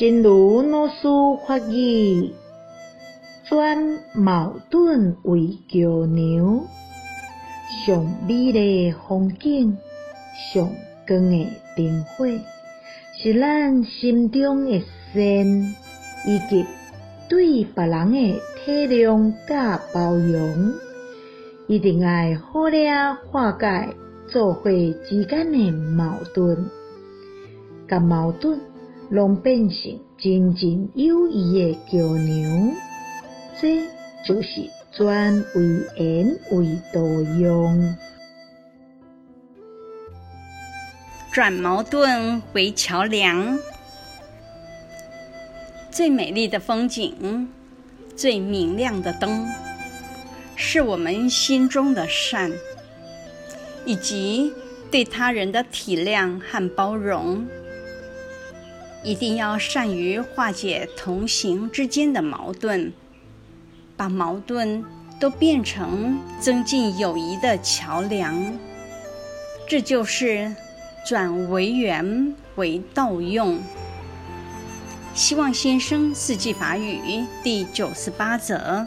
正如老师发语，转矛盾为桥梁，上美丽风景，上光的灯火，是咱心中的善，以及对别人的体谅甲包容。一定要好了化解做伙之间的矛盾，甲矛盾拢变成真正友谊的桥梁，这就是转为缘为道用，转矛盾为桥梁，最美丽的风景，最明亮的灯。是我们心中的善，以及对他人的体谅和包容。一定要善于化解同行之间的矛盾，把矛盾都变成增进友谊的桥梁。这就是转为缘为道用。希望先生四季法语第九十八则。